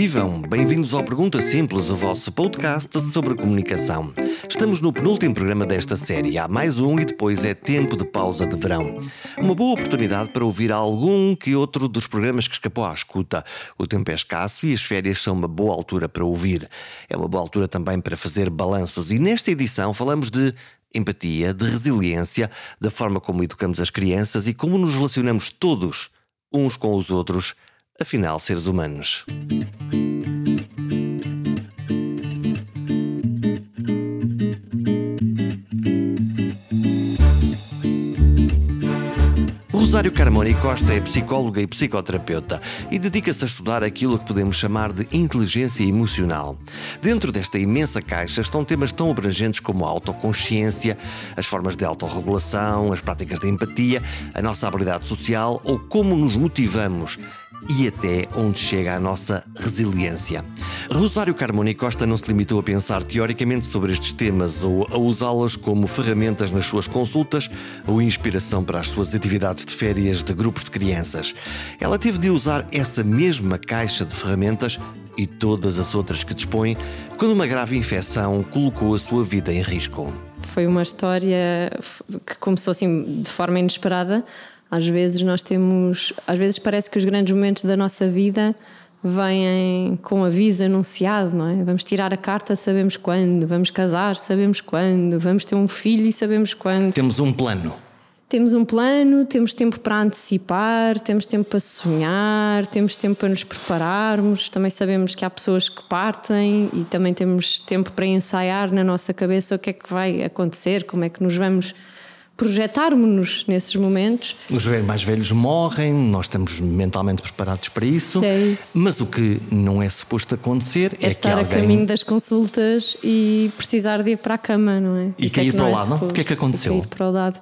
Vivam! Bem-vindos ao Pergunta Simples, o vosso podcast sobre comunicação. Estamos no penúltimo programa desta série. Há mais um e depois é tempo de pausa de verão. Uma boa oportunidade para ouvir algum que outro dos programas que escapou à escuta. O tempo é escasso e as férias são uma boa altura para ouvir. É uma boa altura também para fazer balanços. E nesta edição falamos de empatia, de resiliência, da forma como educamos as crianças e como nos relacionamos todos uns com os outros, afinal, seres humanos. Rosário Carmona Costa é psicóloga e psicoterapeuta e dedica-se a estudar aquilo que podemos chamar de inteligência emocional. Dentro desta imensa caixa estão temas tão abrangentes como a autoconsciência, as formas de autorregulação, as práticas de empatia, a nossa habilidade social ou como nos motivamos e até onde chega a nossa resiliência. Rosário Carmona Costa não se limitou a pensar teoricamente sobre estes temas ou a usá-los como ferramentas nas suas consultas ou inspiração para as suas atividades de férias de grupos de crianças. Ela teve de usar essa mesma caixa de ferramentas e todas as outras que dispõe quando uma grave infecção colocou a sua vida em risco. Foi uma história que começou assim de forma inesperada às vezes nós temos, às vezes parece que os grandes momentos da nossa vida vêm com aviso anunciado, não é? Vamos tirar a carta, sabemos quando, vamos casar, sabemos quando, vamos ter um filho e sabemos quando. Temos um plano. Temos um plano, temos tempo para antecipar, temos tempo para sonhar, temos tempo para nos prepararmos. Também sabemos que há pessoas que partem e também temos tempo para ensaiar na nossa cabeça o que é que vai acontecer, como é que nos vamos projetarmos-nos nesses momentos. Os mais velhos morrem, nós estamos mentalmente preparados para isso, é isso. mas o que não é suposto acontecer é, é estar que alguém... a caminho das consultas e precisar de ir para a cama, não é? E Isso cair é para o é lado, não? O que é que aconteceu? Cair para o lado.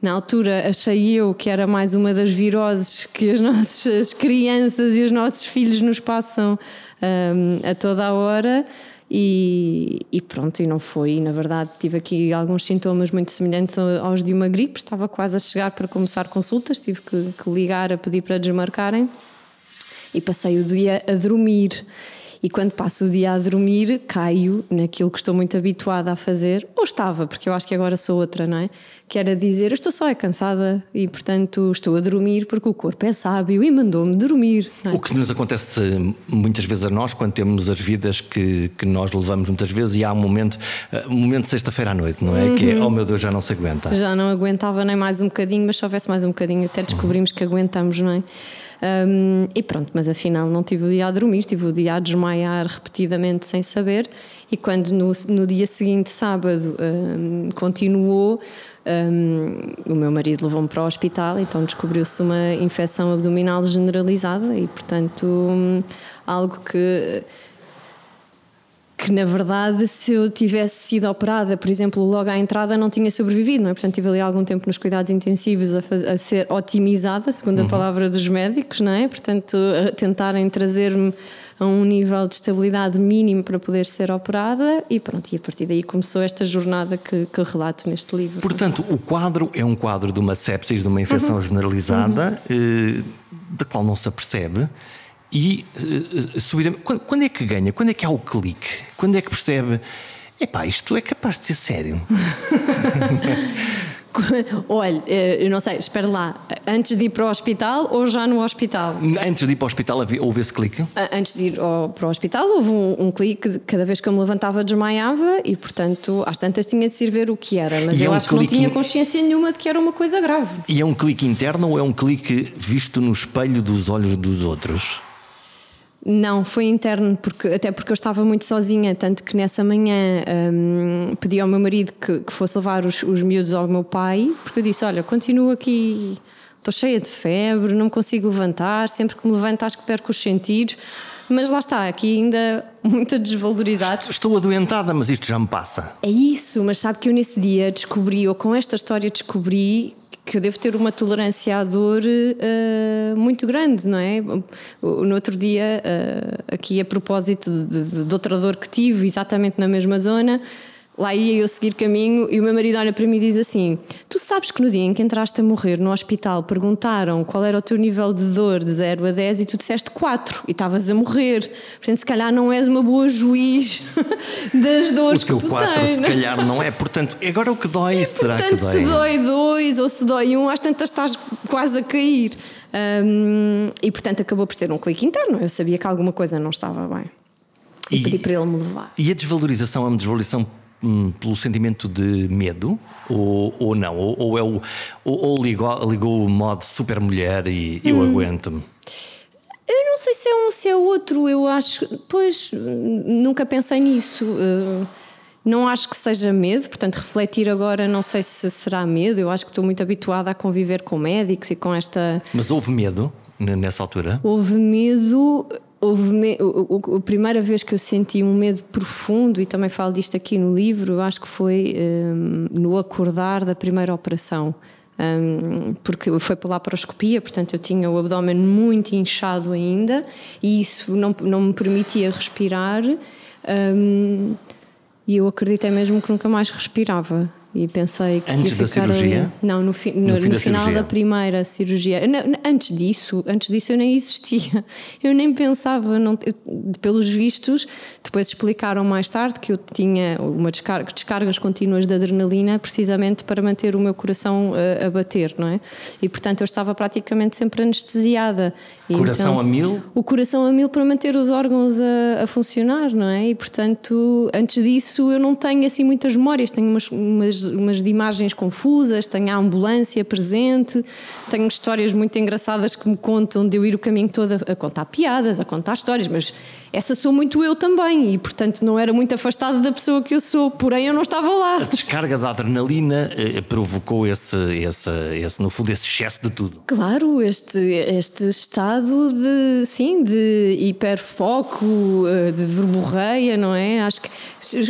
Na altura achei eu que era mais uma das viroses que as nossas crianças e os nossos filhos nos passam um, a toda a hora. E, e, pronto, e não foi. E, na verdade, tive aqui alguns sintomas muito semelhantes aos de uma gripe. Estava quase a chegar para começar consultas, tive que, que ligar a pedir para desmarcarem. E passei o dia a dormir. E quando passo o dia a dormir, caio naquilo que estou muito habituada a fazer, ou estava, porque eu acho que agora sou outra, não é? Que era dizer, eu estou só é cansada e, portanto, estou a dormir porque o corpo é sábio e mandou-me dormir. É? O que nos acontece muitas vezes a nós, quando temos as vidas que, que nós levamos muitas vezes, e há um momento, eh, um momento de sexta-feira à noite, não é? Uhum. Que é, oh meu Deus, já não se aguenta. Já não aguentava nem mais um bocadinho, mas se houvesse mais um bocadinho, até descobrimos uhum. que aguentamos, não é? Um, e pronto, mas afinal não tive o dia a dormir, tive o dia a desmaiar repetidamente sem saber. E quando no, no dia seguinte, sábado, um, continuou, um, o meu marido levou-me para o hospital, então descobriu-se uma infecção abdominal generalizada e, portanto, algo que que na verdade se eu tivesse sido operada, por exemplo, logo à entrada não tinha sobrevivido, não é? Portanto, tive ali algum tempo nos cuidados intensivos a, a ser otimizada, segundo a uhum. palavra dos médicos, não é? Portanto, a tentarem trazer-me a um nível de estabilidade mínimo para poder ser operada e pronto, e a partir daí começou esta jornada que, que relato neste livro. Portanto, o quadro é um quadro de uma sepsis, de uma infecção uhum. generalizada, uhum. Eh, da qual não se apercebe e uh, subidamente. Quando, quando, é que ganha? Quando é que há o clique? Quando é que percebe? Epá, isto é capaz de ser sério. Olha, eh, eu não sei, espera lá, antes de ir para o hospital ou já no hospital? Antes de ir para o hospital houve esse clique? Antes de ir ao, para o hospital houve um, um, clique, cada vez que eu me levantava desmaiava e portanto às tantas tinha de se ir ver o que era, mas e eu é um acho que não tinha consciência nenhuma de que era uma coisa grave. E é um clique interno ou é um clique visto no espelho dos olhos dos outros? Não, foi interno, porque, até porque eu estava muito sozinha, tanto que nessa manhã um, pedi ao meu marido que, que fosse levar os, os miúdos ao meu pai, porque eu disse: Olha, continuo aqui, estou cheia de febre, não consigo levantar, sempre que me levanto acho que perco os sentidos. Mas lá está, aqui ainda muito desvalorizado. Estou adoentada, mas isto já me passa. É isso, mas sabe que eu nesse dia descobri, ou com esta história descobri que eu devo ter uma tolerância à dor uh, muito grande, não é? No outro dia, uh, aqui a propósito de, de, de outra dor que tive, exatamente na mesma zona, lá ia eu seguir caminho e o meu marido olha para mim e diz assim: Tu sabes que no dia em que entraste a morrer no hospital perguntaram qual era o teu nível de dor de 0 a 10 e tu disseste 4 e estavas a morrer. Portanto, se calhar não és uma boa juiz das dores o que tu 4 tens. se calhar não é. Portanto, agora o que dói, será Portanto, que dói? se dói 2 ou se dói 1, um, às tantas estás quase a cair. Um, e portanto acabou por ser um clique interno. Eu sabia que alguma coisa não estava bem. E, E- pedi para ele me levar. E a desvalorização é uma desvalorização hum, pelo sentimento de medo? Ou, ou não? Ou, ou é o, ou, ou ligou, ligou o modo super mulher e eu Hum. aguento-me? Eu não sei se é um, se é outro. Eu acho. Pois, nunca pensei nisso. Uh, não acho que seja medo, portanto, refletir agora não sei se será medo. Eu acho que estou muito habituada a conviver com médicos e com esta. Mas houve medo nessa altura? Houve medo. Houve me... o- o- a primeira vez que eu senti um medo profundo, e também falo disto aqui no livro, acho que foi hum, no acordar da primeira operação. Hum, porque foi pela laparoscopia, portanto eu tinha o abdômen muito inchado ainda e isso não, não me permitia respirar. hum, e eu acreditei mesmo que nunca mais respirava. E pensei que Antes da cirurgia? ali. Não, no, fi- no, No no da final cirurgia. da primeira cirurgia. Não, antes disso, antes disso eu nem existia. Eu nem pensava, não, eu- pelos vistos, depois explicaram mais tarde que eu tinha uma descarga, descargas contínuas de adrenalina precisamente para manter o meu coração eh, a, bater, não é? E portanto eu estava praticamente sempre anestesiada. E Coração então- a mil? o coração a mil para manter os órgãos a, a funcionar, não é? E portanto, antes disso, eu não tenho assim muitas memórias. Tenho umas, umas, umas de imagens confusas, tenho a ambulância presente, tenho histórias muito engraçadas que me contam de eu ir o caminho todo a, a contar piadas, a contar histórias, mas essa sou muito eu também e portanto não era muito afastada da pessoa que eu sou, porém eu não estava lá. A descarga da adrenalina eh, provocou esse, esse, esse, no fundo, esse excesso de tudo. Claro, este, este estado de, sim, de hiperfoco, eh, de verborreia, não é? Acho que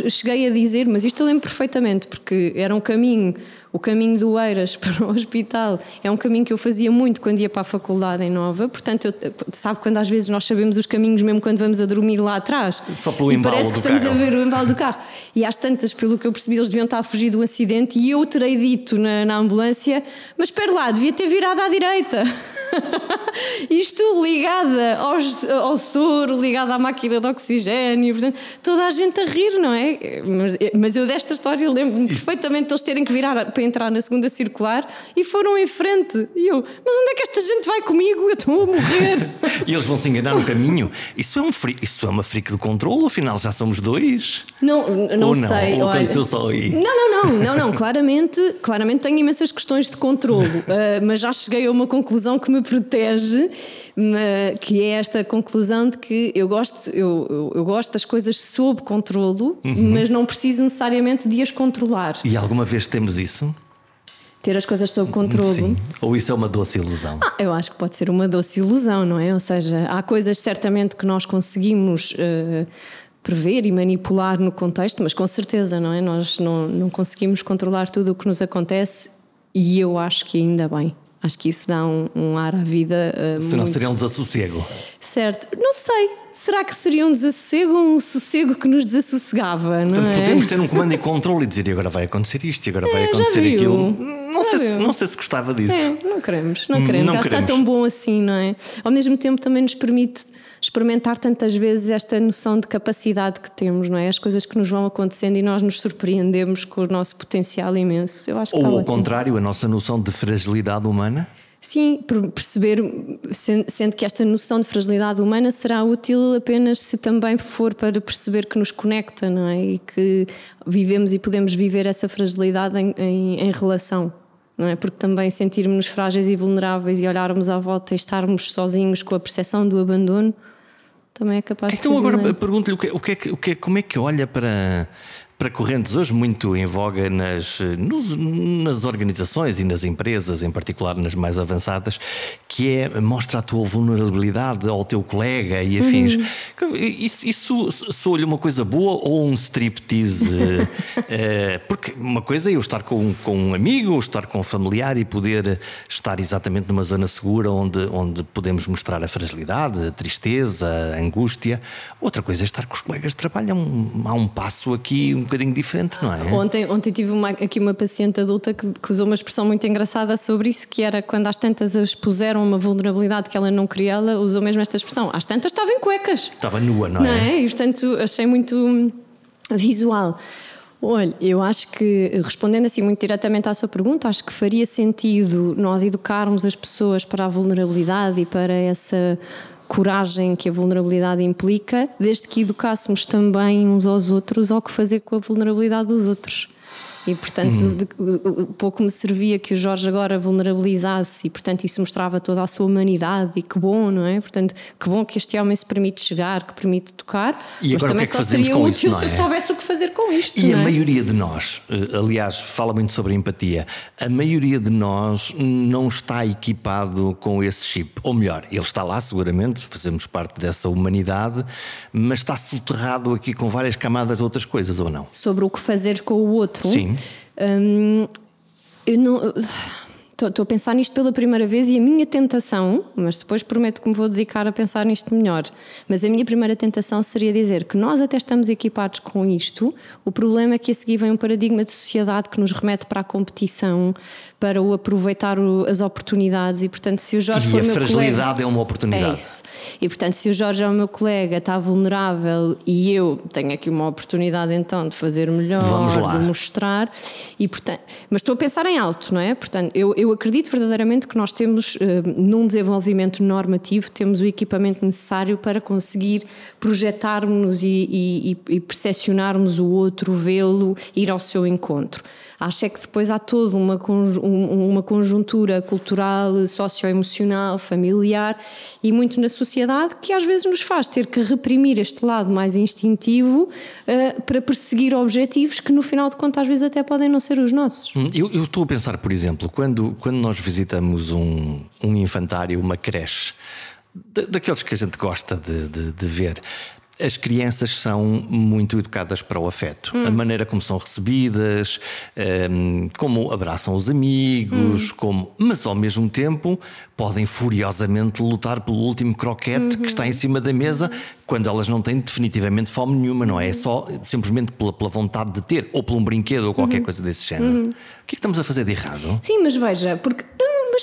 cheguei a dizer, mas isto eu lembro perfeitamente, porque era um caminho, o caminho do Eiras para o hospital, é um caminho que eu fazia muito quando ia para a faculdade em Nova, portanto, eu, sabe quando às vezes nós sabemos os caminhos mesmo quando vamos a dormir lá atrás? Só pelo e embalo parece que estamos carro. a ver o embalo do carro. E às tantas, pelo que eu percebi, eles deviam estar a fugir do acidente e eu terei dito na, na ambulância: Mas espera lá, devia ter virado à direita. Isto ligada aos, ao soro, ligada à máquina de oxigênio, portanto, toda a gente a rir, não é? Mas, mas eu desta história lembro-me perfeitamente de eles terem que virar para entrar na segunda circular e foram em frente. E eu, mas onde é que esta gente vai comigo? Eu estou a morrer. E eles vão se enganar no caminho. Isso é, um freak, isso é uma freak de controle, afinal já somos dois. Não, não Ou não? sei. Ou olha. só aí? Não, não, não, não, não. Claramente, claramente tenho imensas questões de controlo, uh, mas já cheguei a uma conclusão que me protege, que é esta conclusão de que eu gosto, eu, eu, eu gosto das coisas sob controlo, Uhum. mas não preciso necessariamente de as controlar. E alguma vez temos isso? Ter as coisas sob controlo. Sim. Ou isso é uma doce ilusão? Ah, eu acho que pode ser uma doce ilusão, não é? Ou seja, há coisas certamente que nós conseguimos eh, prever e manipular no contexto, mas com certeza, não é? Nós não, não conseguimos controlar tudo o que nos acontece e eu acho que ainda bem. Acho que isso dá um, um ar à vida. eh, Senão muito seria um desassossego. Certo. Não sei. Será que seria um desassossego ou um sossego que nos desassossegava? Não Portanto, é? podemos ter um comando e controle e dizer e agora vai acontecer isto e agora vai É, já acontecer aquilo. Não sei, se, não sei se gostava disso. É, não queremos, não queremos. Não Acho que está queremos. tão bom assim, não é? Ao mesmo tempo também nos permite experimentar tantas vezes esta noção de capacidade que temos, não é? As coisas que nos vão acontecendo e nós nos surpreendemos com o nosso potencial imenso. Eu acho Ou ao ótimo. contrário, a nossa noção de fragilidade humana. Sim, per- perceber, sen- sendo que esta noção de fragilidade humana será útil apenas se também for para perceber que nos conecta, não é? E que vivemos e podemos viver essa fragilidade em, em- em relação, não é? Porque também sentirmos-nos frágeis e vulneráveis e olharmos à volta e estarmos sozinhos com a percepção do abandono também é capaz de Então agora pergunto-lhe o que, o que é o que é- como é que olha para, para correntes hoje muito em voga nas, nos- nas organizações e nas empresas, em particular nas mais avançadas, que é mostra a tua vulnerabilidade ao teu colega e afins. Uhum. Isso, isso sou-lhe uma coisa boa ou um striptease? Eh, porque uma coisa é eu estar com, com um amigo ou estar com um familiar e poder estar exatamente numa zona segura onde, onde podemos mostrar a fragilidade, a tristeza, a angústia. Outra coisa é estar com os colegas de trabalho. Há um, há um passo aqui bocadinho diferente, não é? Ontem, ontem tive uma, aqui uma paciente adulta que, que, usou uma expressão muito engraçada sobre isso, que era quando às tantas expuseram uma vulnerabilidade que ela não queria, ela usou mesmo esta expressão. Às tantas estava em cuecas. Estava nua, não, não é? é? E portanto achei muito visual. Olha, eu acho que, respondendo assim muito diretamente à sua pergunta, acho que faria sentido nós educarmos as pessoas para a vulnerabilidade e para essa coragem que a vulnerabilidade implica, desde que educássemos também uns aos outros ao que fazer com a vulnerabilidade dos outros. E, portanto, hum. de, pouco me servia que o Jorge agora vulnerabilizasse e, portanto, isso mostrava toda a sua humanidade e que bom, não é? Portanto, que bom que este homem se permite chegar, que permite tocar, e mas também é só seria útil isso, se é? eu soubesse o que fazer com isto. E a é? maioria de nós, eh, aliás, fala muito sobre empatia, a maioria de nós não está equipado com esse chip. Ou melhor, ele está lá seguramente, fazemos parte dessa humanidade, mas está soterrado aqui com várias camadas de outras coisas, ou não? Sobre o que fazer com o outro. Sim. Hum, eu não. Estou a pensar nisto pela primeira vez e a minha tentação, mas depois prometo que me vou dedicar a pensar nisto melhor. Mas a minha primeira tentação seria dizer que nós até estamos equipados com isto, o problema é que a seguir vem um paradigma de sociedade que nos remete para a competição, para o aproveitar o, as oportunidades e, portanto, se o Jorge e for a meu fragilidade colega, é uma oportunidade. É isso. E, portanto, se o Jorge é o meu colega, está vulnerável e eu tenho aqui uma oportunidade então de fazer melhor, de mostrar, e, portanto, mas estou a pensar em alto, não é? Portanto, eu, eu eu acredito verdadeiramente que nós temos, eh, num desenvolvimento normativo, temos o equipamento necessário para conseguir projetarmos e, e, e percepcionarmos o outro, vê-lo, ir ao seu encontro. Acho é que depois há toda uma, uma conjuntura cultural, socioemocional, familiar e muito na sociedade que às vezes nos faz ter que reprimir este lado mais instintivo uh, para perseguir objetivos que no final de contas às vezes até podem não ser os nossos. Hum, eu, eu estou a pensar, por exemplo, quando, quando nós visitamos um, um infantário, uma creche, daqueles que a gente gosta de, de, de ver, as crianças são muito educadas para o afeto. Hum. A maneira como são recebidas, um, ehm, como abraçam os amigos, hum. como, mas ao mesmo tempo podem furiosamente lutar pelo último croquete uhum. que está em cima da mesa quando elas não têm definitivamente fome nenhuma, não é? É só simplesmente pela, pela vontade de ter, ou por um brinquedo ou qualquer uhum. coisa desse género. Uhum. O que é que estamos a fazer de errado? Sim, mas veja, porque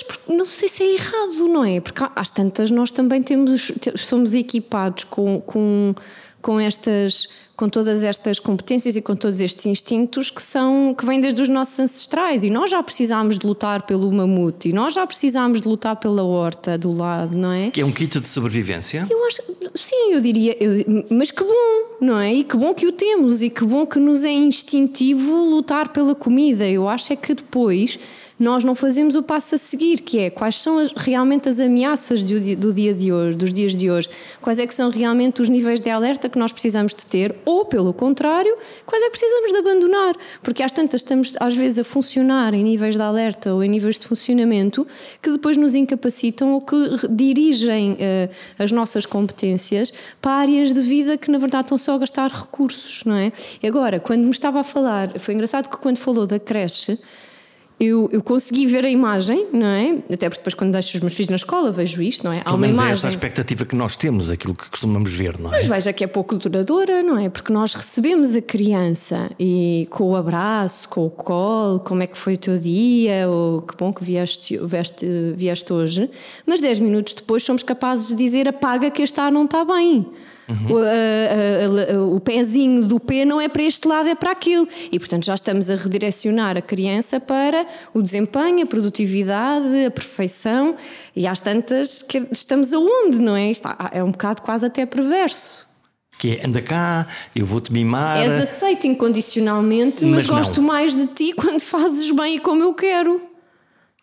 mas não sei se é errado, não é? Porque às tantas nós também temos, somos equipados com, com, com estas com todas estas competências e com todos estes instintos que são que vêm desde os nossos ancestrais e nós já precisámos de lutar pelo mamute e nós já precisámos de lutar pela horta do lado, não é? Que é um kit de sobrevivência? Eu acho, sim, eu diria, eu, mas que bom, não é? E que bom que o temos e que bom que nos é instintivo lutar pela comida. Eu acho é que depois nós não fazemos o passo a seguir, que é quais são as, realmente as ameaças do do dia de hoje, dos dias de hoje, quais é que são realmente os níveis de alerta que nós precisamos de ter, ou pelo contrário, quais é que precisamos de abandonar, porque às tantas estamos às vezes a funcionar em níveis de alerta ou em níveis de funcionamento que depois nos incapacitam ou que dirigem uh, as nossas competências para áreas de vida que na verdade estão só a gastar recursos, não é? E agora, quando me estava a falar, foi engraçado que quando falou da creche, eu, eu consegui ver a imagem, não é? Até porque depois, quando deixo os meus filhos na escola, vejo isto, não é? Há uma imagem. É essa a expectativa que nós temos, aquilo que costumamos ver, não é? Mas veja que é pouco duradoura, não é? Porque nós recebemos a criança e com o abraço, com o colo, como é que foi o teu dia, ou que bom que vieste, vieste, vieste hoje, mas 10 minutos depois somos capazes de dizer apaga que este ar não está bem. Uhum. O, a, a, a, o pezinho do P não é para este lado, é para aquilo. E, portanto, já estamos a redirecionar a criança para o desempenho, a produtividade, a perfeição. E às tantas, que estamos aonde, não é? Está, é um bocado quase até perverso. Que é, anda cá, eu vou-te mimar. És aceito incondicionalmente, mas, mas gosto mais de ti quando fazes bem e como eu quero.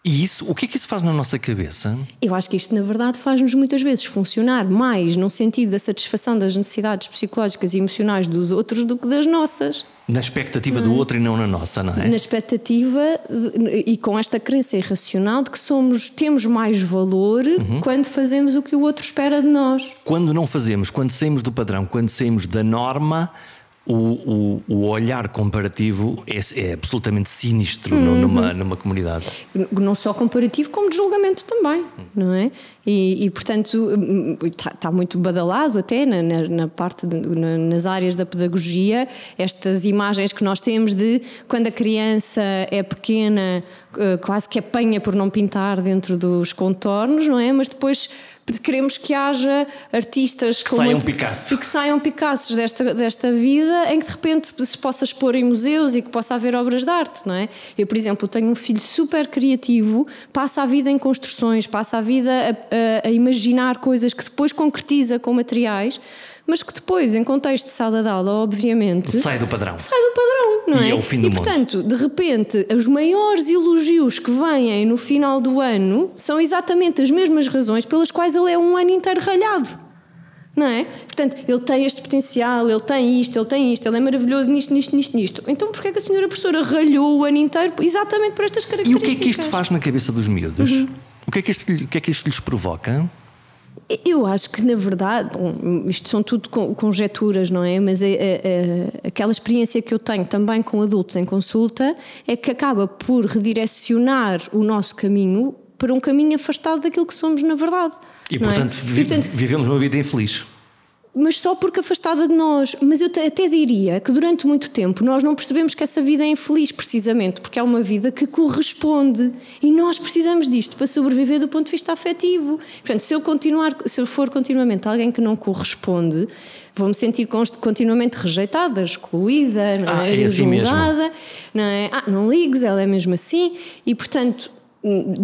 E isso, o que é que isso faz na nossa cabeça? Eu acho que isto, na verdade, faz-nos muitas vezes funcionar mais no sentido da satisfação das necessidades psicológicas e emocionais dos outros do que das nossas. Na expectativa do outro e não na nossa, não é? Na expectativa e com esta crença irracional de que somos, temos mais valor uhum. quando fazemos o que o outro espera de nós. Quando não fazemos, quando saímos do padrão, quando saímos da norma, o, o, o, olhar comparativo é, é absolutamente sinistro uhum. numa, numa comunidade. Não só comparativo, como de julgamento também, não é? E, e portanto, está, está, muito badalado até na, na, na parte, de, na, nas áreas da pedagogia, estas imagens que nós temos de quando a criança é pequena, quase que apanha por não pintar dentro dos contornos, não é? Mas depois queremos que haja artistas que saiam Picasso. que saiam Picassos desta, desta vida em que de repente se possa expor em museus e que possa haver obras de arte, não é? Eu, por exemplo, tenho um filho super criativo, passa a vida em construções, passa a vida a, a, a imaginar coisas que depois concretiza com materiais mas que depois, em contexto de sala de aula, obviamente. Sai do padrão. Sai do padrão, não e é? é o fim do e portanto, de repente, os maiores elogios que vêm no final do ano são exatamente as mesmas razões pelas quais ele é um ano inteiro ralhado. Não é? Portanto, ele tem este potencial, ele tem isto, ele tem isto, ele é maravilhoso nisto, nisto, nisto, nisto. Então, porquê é que a senhora professora ralhou o ano inteiro exatamente por estas características? E o que é que isto faz na cabeça dos miúdos? Uhum. O, que é que isto, o que é que isto lhes provoca? Eu acho que, na verdade, bom, isto são tudo conjecturas, não é? Mas é, é, é, aquela experiência que eu tenho também com adultos em consulta é que acaba por redirecionar o nosso caminho para um caminho afastado daquilo que somos na verdade. E, portanto, é? e, portanto vivemos uma vida infeliz mas só porque afastada de nós. Mas eu até diria que durante muito tempo nós não percebemos que essa vida é infeliz, precisamente porque é uma vida que corresponde. E nós precisamos disto para sobreviver do ponto de vista afetivo. Portanto, se eu, continuar, se eu for continuamente alguém que não corresponde, vou-me sentir continuamente rejeitada, excluída, não ah, é, é assim julgada, não é? Ah, não ligues, ela é mesmo assim. E, portanto,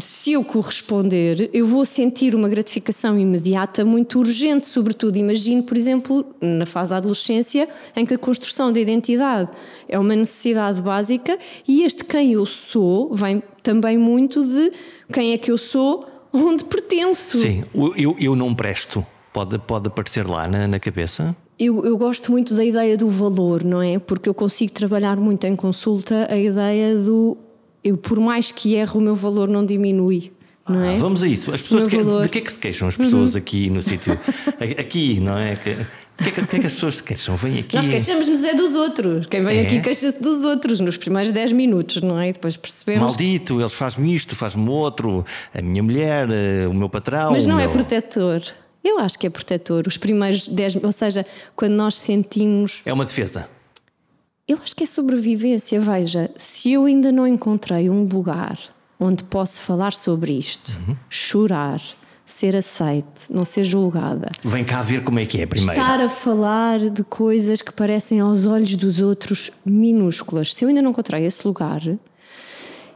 se eu corresponder, eu vou sentir uma gratificação imediata muito urgente, sobretudo, imagino, por exemplo, na fase da adolescência, em que a construção da identidade é uma necessidade básica e este quem eu sou vem também muito de quem é que eu sou, onde pertenço. Sim, eu, eu não presto. Pode, pode aparecer lá na, na cabeça? Eu, eu, gosto muito da ideia do valor, não é? Porque eu consigo trabalhar muito em consulta a ideia do eu, por mais que erre, o meu valor não diminui. Não ah, é? Vamos a isso. As pessoas que, valor... de que é que se queixam as pessoas uhum. aqui no sítio? Aqui, não é? Que, de que, é que, que, é que as pessoas se queixam? Vêm aqui. Nós queixamos-nos é dos outros. Quem vem é? aqui queixa-se dos outros nos primeiros 10 minutos, não é? E depois percebemos. Maldito, eles fazem isto, fazem outro, a minha mulher, eh, o meu patrão. Mas não é meu... é protetor. Eu acho que é protetor. Os primeiros 10, ou seja, quando nós sentimos. É uma defesa. Eu acho que é sobrevivência. Veja, se eu ainda não encontrei um lugar onde posso falar sobre isto, uhum. chorar, ser aceite, não ser julgada. Vem cá ver como é que é primeiro. Estar a falar de coisas que parecem aos olhos dos outros minúsculas. Se eu ainda não encontrei esse lugar,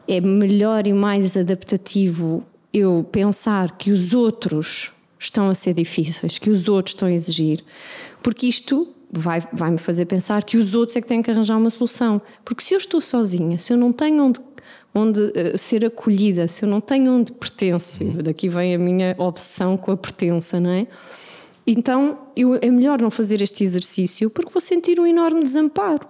é melhor e mais adaptativo eu pensar que os outros estão a ser difíceis, que os outros estão a exigir, porque isto vai, vai me fazer pensar que os outros é que têm que arranjar uma solução. Porque se eu estou sozinha, se eu não tenho onde, onde uh, ser acolhida, se eu não tenho onde pertenço, daqui vem a minha obsessão com a pertença, não é? Então eu, é melhor não fazer este exercício porque vou sentir um enorme desamparo.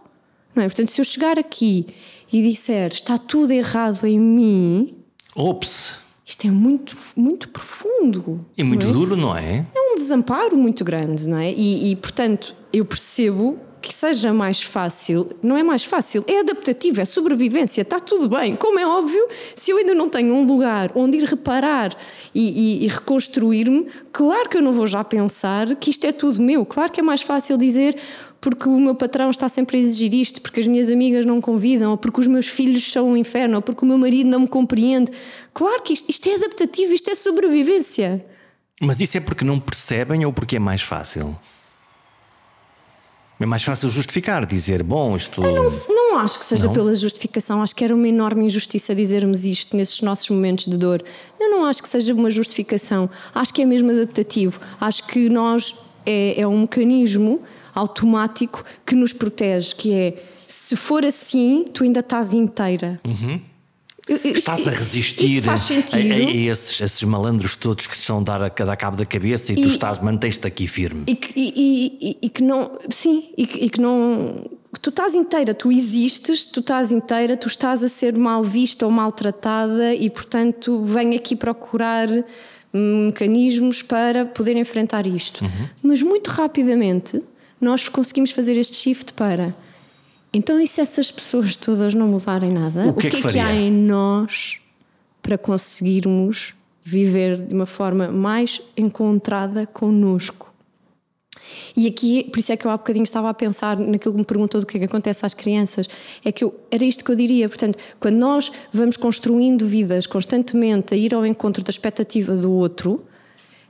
Não é? Portanto, se eu chegar aqui e disser está tudo errado em mim. Ops! Isto é muito, muito profundo. E muito não é? duro, não é? É um desamparo muito grande, não é? E, e, portanto, eu percebo que seja mais fácil, não é mais fácil, é adaptativo, é sobrevivência, está tudo bem. Como é óbvio, se eu ainda não tenho um lugar onde ir reparar e, e, e reconstruir-me, claro que eu não vou já pensar que isto é tudo meu. Claro que é mais fácil dizer porque o meu patrão está sempre a exigir isto, porque as minhas amigas não convidam, ou porque os meus filhos são um inferno, ou porque o meu marido não me compreende. Claro que isto, isto é adaptativo, isto é sobrevivência. Mas isso é porque não percebem ou porque é mais fácil? É mais fácil justificar, dizer, bom, isto. Eu não, não acho que seja não? pela justificação, acho que era uma enorme injustiça dizermos isto nesses nossos momentos de dor. Eu não acho que seja uma justificação, acho que é mesmo adaptativo. Acho que nós é, é um mecanismo automático que nos protege, que é se for assim, tu ainda estás inteira. Uhum. Estás a resistir a, a, a, esses, esses malandros todos que estão a dar a cada cabo da cabeça e, e tu estás, mantens-te aqui firme. E que, e, e, que não, sim, e que, que não. Tu estás inteira, tu existes, tu estás inteira, tu estás a ser mal vista ou maltratada e, portanto, vem aqui procurar mecanismos para poder enfrentar isto. Uhum. Mas muito rapidamente nós conseguimos fazer este shift para. Então, e se essas pessoas todas não mudarem nada? O que, é que, é que há em nós para conseguirmos viver de uma forma mais encontrada connosco? E aqui, por isso é que eu há bocadinho estava a pensar naquilo que me perguntou do que é que acontece às crianças. É que eu, era isto que eu diria. Portanto, quando nós vamos construindo vidas constantemente a ir ao encontro da expectativa do outro,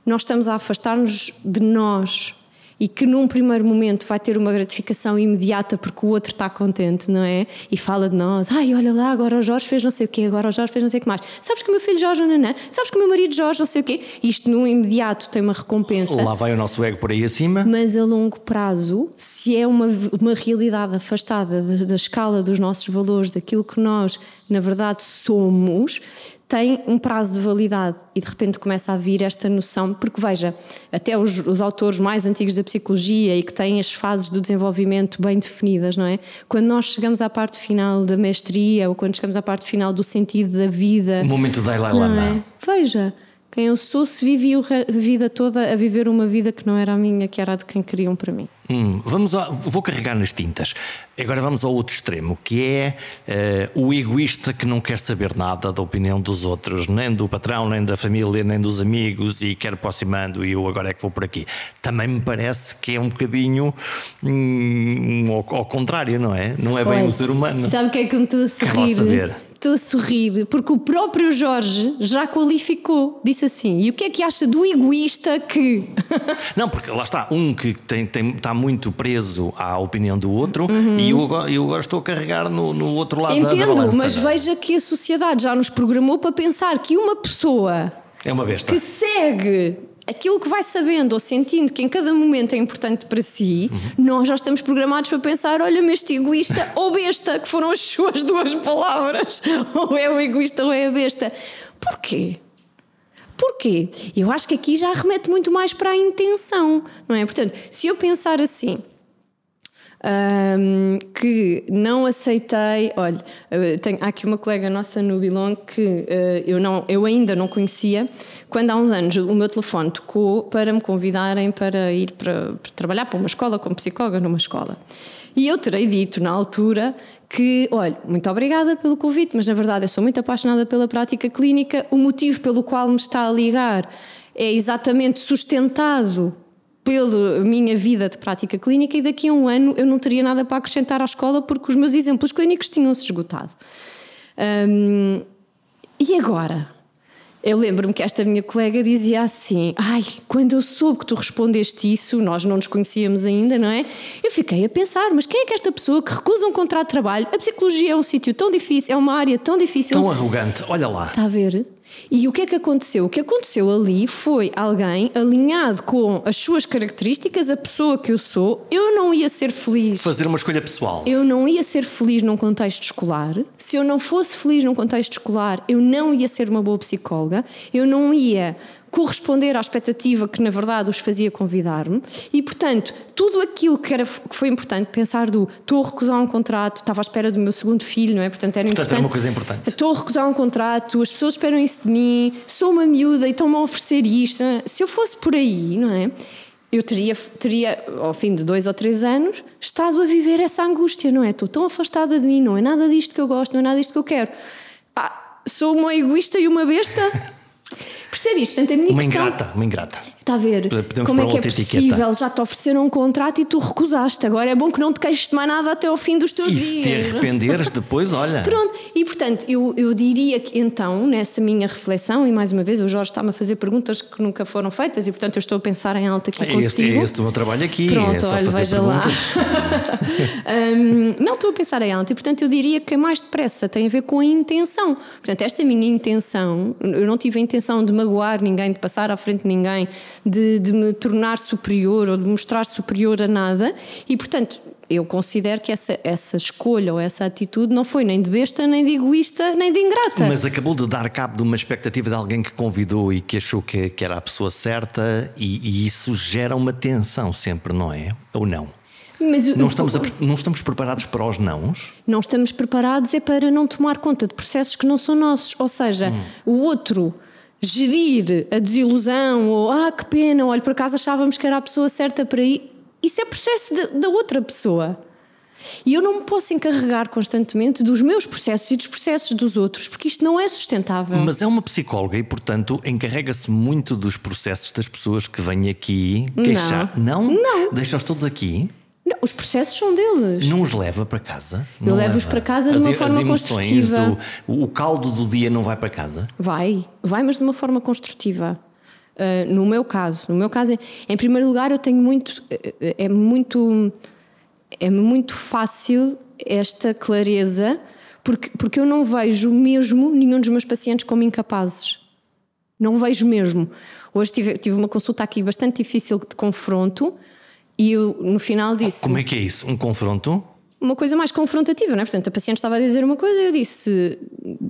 nós estamos a afastar-nos de nós e que num primeiro momento vai ter uma gratificação imediata porque o outro está contente, não é? E fala de nós, ai, olha lá, agora o Jorge fez não sei o quê, agora o Jorge fez não sei o que mais. Sabes que o meu filho Jorge, nanã, sabes que o meu marido Jorge, não sei o quê. Isto no imediato tem uma recompensa. Lá vai o nosso ego por aí acima. Mas a longo prazo, se é uma, uma realidade afastada da, da escala dos nossos valores, daquilo que nós, na verdade, somos, tem um prazo de validade e de repente começa a vir esta noção, porque veja, até os, os, autores mais antigos da psicologia e que têm as fases do desenvolvimento bem definidas, não é? Quando nós chegamos à parte final da mestria ou quando chegamos à parte final do sentido da vida. O momento da Dalai Lama. É? Veja, quem eu sou se vivi a vida toda a viver uma vida que não era a minha, que era a de quem queriam para mim. Hum, vamos a, vou carregar nas tintas. Agora vamos ao outro extremo, que é uh, o egoísta que não quer saber nada da opinião dos outros, nem do patrão, nem da família, nem dos amigos e quer aproximando e eu agora é que vou por aqui. Também me parece que é um bocadinho hum, ao, ao, contrário, não é? Não é bem o ser humano. Sabe o que é que me estou a sorrir? Estou a sorrir porque o próprio Jorge já qualificou. Disse assim: e o que é que acha do egoísta que. Não, porque lá está, um que tem, tem, está muito preso à opinião do outro uhum. e eu agora, eu agora estou a carregar no, no outro lado Entendo, da, balança. mas veja que a sociedade já nos programou para pensar que uma pessoa. É uma besta. Que segue aquilo que vai sabendo ou sentindo que em cada momento é importante para si, uhum. nós já estamos programados para pensar: olha-me este egoísta ou besta, que foram as suas duas palavras. ou é o egoísta ou é a besta. Porquê? Porquê? Eu acho que aqui já remete muito mais para a intenção, não é? Portanto, se eu pensar assim um, que não aceitei. Olha, tenho, há aqui uma colega nossa no Bilong que uh, eu, não, eu ainda não conhecia, quando há uns anos o meu telefone tocou para me convidarem para ir para, para trabalhar para uma escola, como psicóloga numa escola. E eu terei dito na altura que, olha, muito obrigada pelo convite, mas na verdade eu sou muito apaixonada pela prática clínica. O motivo pelo qual me está a ligar é exatamente sustentado pela minha vida de prática clínica e daqui a um ano eu não teria nada para acrescentar à escola porque os meus exemplos clínicos tinham-se esgotado. Um, e agora? Eu lembro-me que esta minha colega dizia assim: Ai, quando eu soube que tu respondeste isso, nós não nos conhecíamos ainda, não é? Eu fiquei a pensar: mas quem é que é esta pessoa que recusa um contrato de trabalho? A psicologia é um sítio tão difícil, é uma área tão difícil. Tão arrogante, olha lá. Está a ver? E o que é que aconteceu? O que aconteceu ali foi alguém alinhado com as suas características, a pessoa que eu sou. Eu não ia ser feliz. Fazer uma escolha pessoal. Eu não ia ser feliz num contexto escolar. Se eu não fosse feliz num contexto escolar, eu não ia ser uma boa psicóloga. Eu não ia corresponder à expectativa que na verdade os fazia convidar-me e portanto tudo aquilo que, era, que foi importante pensar do estou a recusar um contrato estava à espera do meu segundo filho não é portanto era portanto, importante era uma coisa importante estou a recusar um contrato as pessoas esperam isso de mim sou uma miúda e estão-me a oferecer isto se eu fosse por aí não é eu teria, teria, ao fim de dois ou três anos, estado a viver essa angústia, não é? Estou tão afastada de mim, não é nada disto que eu gosto, não é nada disto que eu quero. Ah, sou uma egoísta e uma besta? Percebe isto? Portanto, a minha uma questão... ingrata, uma ingrata. Está a ver? Podemos Como é que é possível? Etiqueta. Já te ofereceram um contrato e tu recusaste. Agora é bom que não te queixes de mais nada até ao fim dos teus e dias. E se te arrependeres depois, olha. Pronto, e portanto, eu, eu diria que então, nessa minha reflexão, e mais uma vez o Jorge está-me a fazer perguntas que nunca foram feitas, e portanto eu estou a pensar em alta aqui é consigo. Esse, é esse o meu trabalho aqui. Pronto, é só olha, veja perguntas. lá. um, não estou a pensar em alta, e portanto eu diria que é mais depressa, tem a ver com a intenção. Portanto, esta minha intenção, eu não tive a intenção de magoar ninguém, de passar à frente de ninguém, de, de me tornar superior ou de mostrar superior a nada e, portanto, eu considero que essa, essa escolha ou essa atitude não foi nem de besta, nem de egoísta, nem de ingrata. Mas acabou de dar cabo de uma expectativa de alguém que convidou e que achou que, que era a pessoa certa, e, e isso gera uma tensão sempre, não é? Ou não? Mas, não, estamos a, não estamos preparados para os nãos? Não estamos preparados é para não tomar conta de processos que não são nossos. Ou seja, hum. o outro gerir a desilusão ou ah, que pena, olha, por acaso achávamos que era a pessoa certa para ir. isso é processo de, da outra pessoa. E eu não me posso encarregar constantemente dos meus processos e dos processos dos outros, porque isto não é sustentável. Mas é uma psicóloga e, portanto, encarrega-se muito dos processos das pessoas que vêm aqui queixar. Não? Não. Deixa-os todos aqui? Não, os processos são deles. Não os leva para casa? Eu levo-os para casa de uma as, forma as construtiva. Do, o caldo do dia não vai para casa? Vai, vai, mas de uma forma construtiva. Uh, no meu caso, no meu caso, em primeiro lugar, eu tenho muito, é muito é muito fácil esta clareza, porque, porque eu não vejo mesmo nenhum dos meus pacientes como incapazes. Não vejo mesmo. Hoje tive, tive uma consulta aqui bastante difícil de confronto e eu no final disse. Como é que é isso? Um confronto? uma coisa mais confrontativa, não é? Portanto, a paciente estava a dizer uma coisa e eu disse: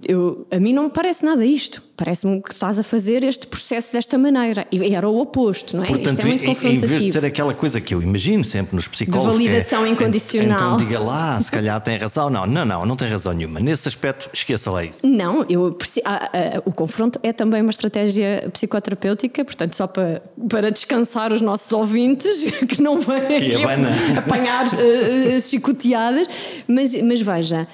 eu, a mim não me parece nada isto. Parece-me que estás a fazer este processo desta maneira. E era o oposto, não é? Portanto, isto é muito em, confrontativo. Em vez de ser aquela coisa que eu imagino sempre nos psicólogos. De validação é, incondicional. Então diga lá, se calhar tem razão. Não, não, não, não tem razão nenhuma. Nesse aspecto, esqueça lá isso. Não, eu, a, a, o confronto é também uma estratégia psicoterapêutica, portanto, só para, para descansar os nossos ouvintes que não vêm aqui apanhar uh, chicoteadas. Mas, mas veja.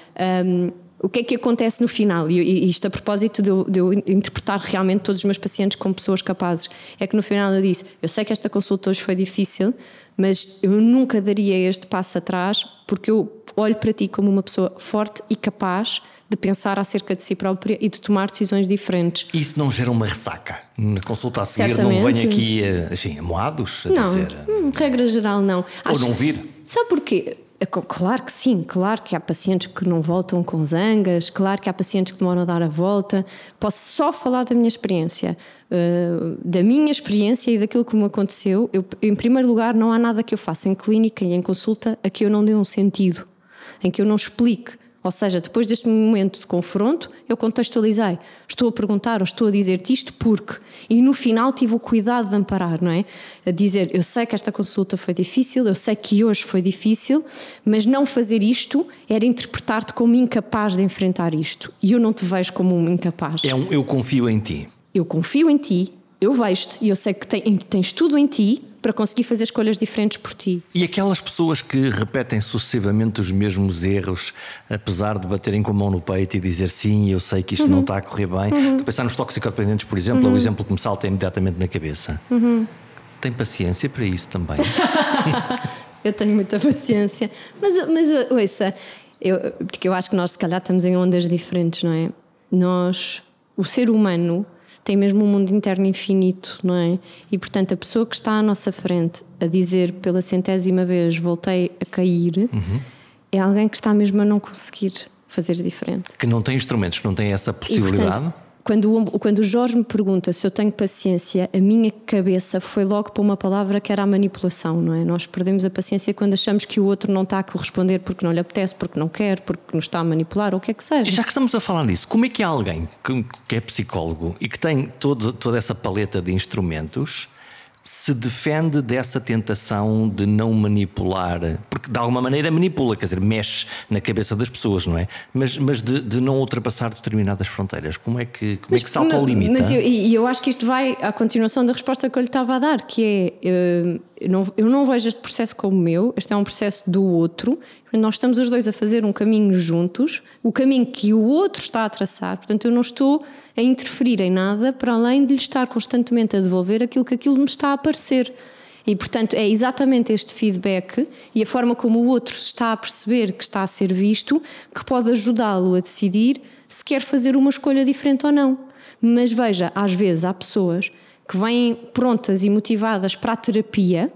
Um, o que é que acontece no final? E isto a propósito de eu, de eu, interpretar realmente todos os meus pacientes como pessoas capazes. É que no final eu disse: Eu sei que esta consulta hoje foi difícil, mas eu nunca daria este passo atrás porque eu olho para ti como uma pessoa forte e capaz de pensar acerca de si própria e de tomar decisões diferentes. Isso não gera uma ressaca? Na consulta a seguir Certamente. não venho aqui, enfim, amoados a não, dizer. Hum, regra geral, não. Ou Acho, não vir? Sabe porquê? É claro que sim, claro que há pacientes que não voltam com zangas, claro que há pacientes que demoram a dar a volta. Posso só falar da minha experiência, uh, da minha experiência e daquilo que me aconteceu. Eu, em primeiro lugar, não há nada que eu faça em clínica e em consulta a que eu não dê um sentido, em que eu não explique ou seja, depois deste momento de confronto, eu contextualizei. Estou a perguntar ou estou a dizer-te isto porque. E no final tive o cuidado de amparar, não é? A dizer: eu sei que esta consulta foi difícil, eu sei que hoje foi difícil, mas não fazer isto era interpretar-te como incapaz de enfrentar isto. E eu não te vejo como um incapaz. É um eu confio em ti. Eu confio em ti, eu vejo-te e eu sei que tens tudo em ti para conseguir fazer escolhas diferentes por ti. E aquelas pessoas que repetem sucessivamente os mesmos erros, apesar de baterem com a mão no peito e dizer sim, eu sei que isto uhum. não está a correr bem. Uhum. Tu pensar nos toxicodependentes, por exemplo, uhum. é o exemplo que me salta imediatamente na cabeça. Uhum. Tem paciência para isso também? eu tenho muita paciência. Mas, mas ouça, eu, porque eu acho que nós se calhar estamos em ondas diferentes, não é? Nós, o ser humano tem mesmo um mundo interno infinito, não é? E portanto, a pessoa que está à nossa frente a dizer pela centésima vez voltei a cair uhum. é alguém que está mesmo a não conseguir fazer diferente. Que não tem instrumentos, que não tem essa possibilidade. E, portanto, quando, quando o Jorge me pergunta se eu tenho paciência, a minha cabeça foi logo para uma palavra que era a manipulação, não é? Nós perdemos a paciência quando achamos que o outro não está a corresponder porque não lhe apetece, porque não quer, porque nos está a manipular, ou o que é que seja. Já que estamos a falar disso, como é que alguém que, que é psicólogo e que tem todo, toda essa paleta de instrumentos se defende dessa tentação de não manipular, porque de alguma maneira manipula, quer dizer, mexe na cabeça das pessoas, não é? Mas, mas de, de não ultrapassar determinadas fronteiras. Como é que, como mas, é que salta o limite? Mas eu, e eu acho que isto vai à continuação da resposta que eu lhe estava a dar, que é eh, eu não, eu não vejo este processo como meu, este é um processo do outro. Nós estamos os dois a fazer um caminho juntos, o caminho que o outro está a traçar. Portanto, eu não estou a interferir em nada para além de lhe estar constantemente a devolver aquilo que aquilo me está a parecer. E, portanto, é exatamente este feedback e a forma como o outro está a perceber que está a ser visto que pode ajudá-lo a decidir se quer fazer uma escolha diferente ou não. Mas veja, às vezes há pessoas que vêm prontas e motivadas para a terapia,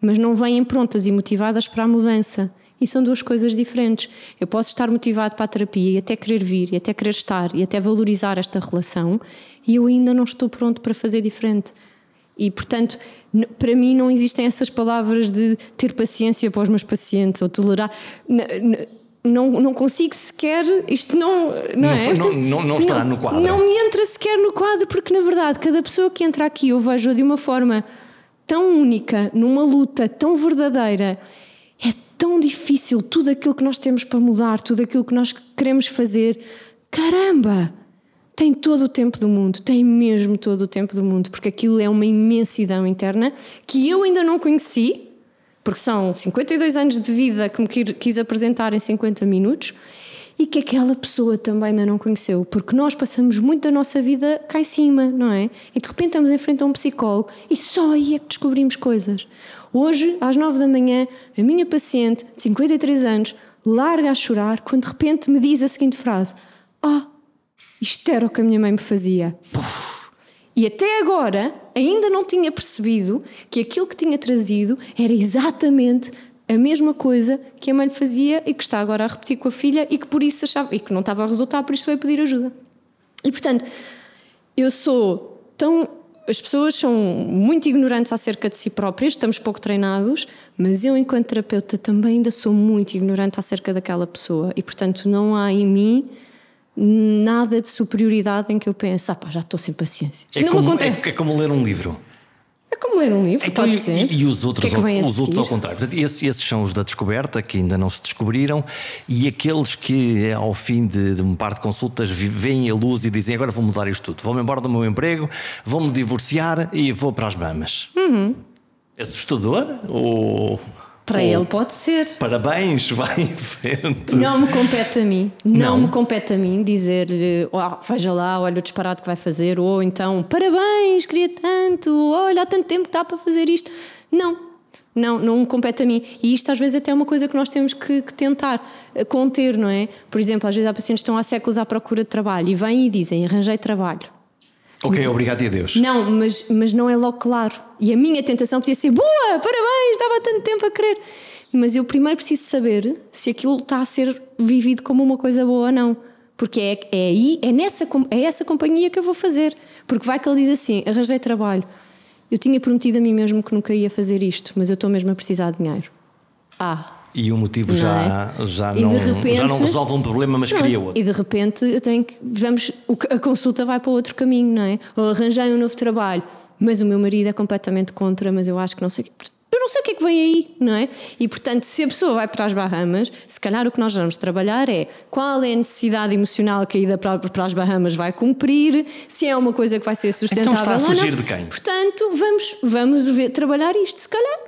mas não vêm prontas e motivadas para a mudança. E são duas coisas diferentes. Eu posso estar motivado para a terapia e até querer vir, e até querer estar, e até valorizar esta relação, e eu ainda não estou pronto para fazer diferente. E, portanto, para mim não existem essas palavras de ter paciência para os meus pacientes ou tolerar. Não, não consigo sequer. Isto não. Não, não, é? não, não, não está no quadro. Não me entra sequer no quadro, porque na verdade, cada pessoa que entra aqui eu vejo de uma forma tão única, numa luta tão verdadeira. É tão difícil tudo aquilo que nós temos para mudar, tudo aquilo que nós queremos fazer. Caramba! Tem todo o tempo do mundo, tem mesmo todo o tempo do mundo, porque aquilo é uma imensidão interna que eu ainda não conheci, porque são 52 anos de vida que me quis apresentar em 50 minutos e que aquela pessoa também ainda não conheceu, porque nós passamos muito da nossa vida cá em cima, não é? E de repente estamos em frente a um psicólogo e só aí é que descobrimos coisas. Hoje, às 9 da manhã, a minha paciente de 53 anos larga a chorar quando de repente me diz a seguinte frase: Ah, isto era o que a minha mãe me fazia. E até agora ainda não tinha percebido que aquilo que tinha trazido era exatamente a mesma coisa que a mãe fazia e que está agora a repetir com a filha e que por isso achava e que não estava a resultar, por isso veio pedir ajuda. E portanto, eu sou tão. As pessoas são muito ignorantes acerca de si próprias, estamos pouco treinados, mas eu, enquanto terapeuta, também ainda sou muito ignorante acerca daquela pessoa e, portanto, não há em mim nada de superioridade em que eu pense, ah pá, já estou sem paciência. Isto é, como, é, é como ler um livro. É como ler um livro, então, pode e, ser. E, os outros, que é que os outros ao contrário. Portanto, esses, esses, são os da descoberta, que ainda não se descobriram, e aqueles que, ao fim de, de um par de consultas, veem a luz e dizem: Agora vou mudar isto tudo, vou-me embora do meu emprego, vou-me divorciar e vou para as mamas. Uhum. É assustador? Ou. Para ele pode ser. Parabéns, vai em frente. Não me compete a mim. Não, não me compete a mim dizer oh, veja lá, olha o disparate que vai fazer, ou então parabéns, queria tanto, olha, há tanto tempo que está para fazer isto. Não, não, não me compete a mim. E isto às vezes até é uma coisa que nós temos que, que, tentar eh, conter, não é? Por exemplo, às vezes há pacientes que estão há séculos à procura de trabalho e vêm e dizem arranjei trabalho. Ok, obrigado e adeus. Não, mas, mas não é logo claro. E a minha tentação podia ser boa, parabéns, estava tanto tempo a querer. Mas eu primeiro preciso saber se aquilo está a ser vivido como uma coisa boa ou não. Porque é, é aí, é, nessa, é essa companhia que eu vou fazer. Porque vai que ele diz assim: arranjei trabalho. Eu tinha prometido a mim mesmo que nunca ia fazer isto, mas eu estou mesmo a precisar de dinheiro. Ah, e o motivo não já, é? já, não, repente, já não resolve um problema, mas cria outro. E de repente eu tenho que. Vamos, a consulta vai para outro caminho, não é? Ou arranjei um novo trabalho, mas o meu marido é completamente contra, mas eu acho que não sei. Eu não sei o que é que vem aí, não é? E portanto, se a pessoa vai para as Bahamas, se calhar o que nós vamos trabalhar é qual é a necessidade emocional que a ida para, para as Bahamas vai cumprir, se é uma coisa que vai ser sustentável então está a fugir de quem? Portanto, vamos, vamos ver, trabalhar isto, se calhar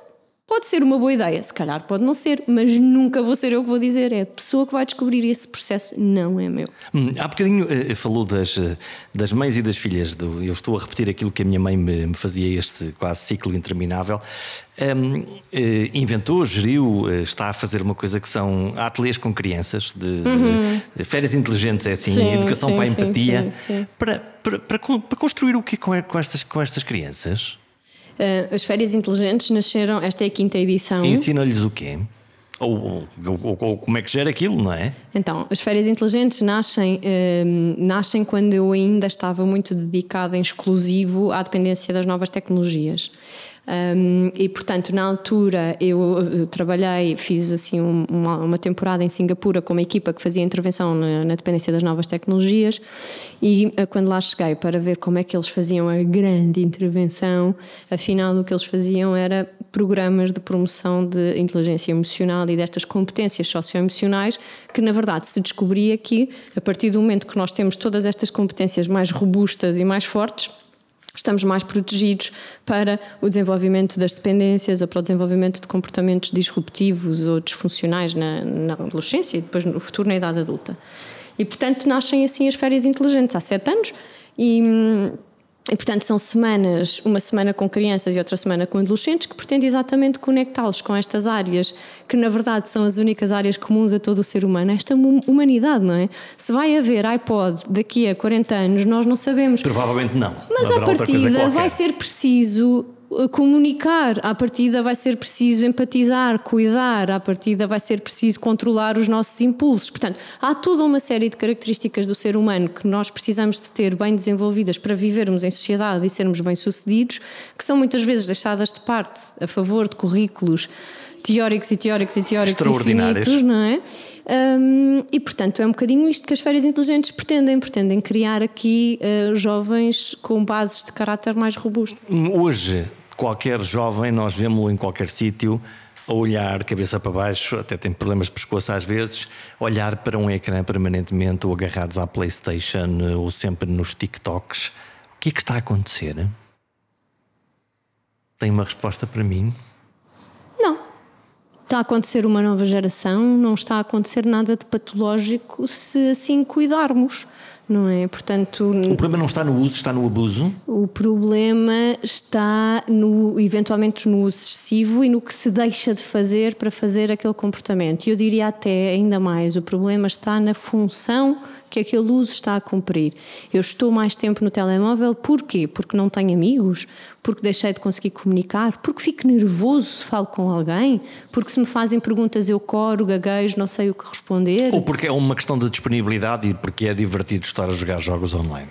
Pode ser uma boa ideia, se calhar pode não ser, mas nunca vou ser eu que vou dizer. É a pessoa que vai descobrir esse processo, não é meu. Hum, há bocadinho uh, falou das, uh, das mães e das filhas. Do, eu estou a repetir aquilo que a minha mãe me, me fazia, este quase ciclo interminável. Um, uh, inventou, geriu, está a fazer uma coisa que são ateliês com crianças, de, uhum. de férias inteligentes, é assim, sim, educação sim, para a empatia. Sim, para, para, para, para, construir o que com, com, estas, com estas crianças? Uh, as férias inteligentes nasceram, esta é a quinta edição. Ensina-lhes o quê? Ou, ou, ou, como é que gera aquilo, não é? Então, as férias inteligentes nascem, uh, nascem quando eu ainda estava muito dedicada em exclusivo à dependência das novas tecnologias. Um, e portanto, na altura eu, eu trabalhei, fiz assim um, uma, uma, temporada em Singapura com uma equipa que fazia intervenção na, na, dependência das novas tecnologias. E uh, quando lá cheguei para ver como é que eles faziam a grande intervenção, afinal o que eles faziam era programas de promoção de inteligência emocional e destas competências socioemocionais, que na verdade se descobria que a partir do momento que nós temos todas estas competências mais robustas e mais fortes estamos mais protegidos para o desenvolvimento das dependências ou para o desenvolvimento de comportamentos disruptivos ou disfuncionais na, na adolescência e depois no futuro na idade adulta. E, portanto, nascem assim as férias inteligentes há sete anos e hum, e, portanto, são semanas, uma semana com crianças e outra semana com adolescentes, que pretende exatamente conectá-los com estas áreas, que na verdade são as únicas áreas comuns a todo o ser humano, esta humanidade, não é? Se vai haver iPod daqui a 40 anos, nós não sabemos. Provavelmente não. Mas à partida vai ser preciso comunicar, à partida vai ser preciso empatizar, cuidar, à partida vai ser preciso controlar os nossos impulsos. Portanto, há toda uma série de características do ser humano que nós precisamos de ter bem desenvolvidas para vivermos em sociedade e sermos bem-sucedidos, que são muitas vezes deixadas de parte a favor de currículos teóricos e teóricos e teóricos infinitos, não é? Um, e portanto é um bocadinho isto que as férias inteligentes pretendem, pretendem criar aqui uh, jovens com bases de caráter mais robusto. Hoje qualquer jovem, nós vemos-lo em qualquer sítio, a olhar cabeça para baixo, até tem problemas de pescoço às vezes, olhar para um ecrã permanentemente ou agarrados à Playstation ou sempre nos TikToks. O que é que está a acontecer? Tem uma resposta para mim? Está a acontecer uma nova geração, não está a acontecer nada de patológico se assim cuidarmos não é? Portanto, o problema não está no uso, está no abuso. O problema está no eventualmente no uso excessivo e no que se deixa de fazer para fazer aquele comportamento. E eu diria até ainda mais, o problema está na função que aquele uso está a cumprir. Eu estou mais tempo no telemóvel, porquê? Porque não tenho amigos, porque deixei de conseguir comunicar, porque fico nervoso se falo com alguém, porque se me fazem perguntas eu coro, gaguejo, não sei o que responder. Ou porque é uma questão de disponibilidade e porque é divertido estar a jogar jogos online.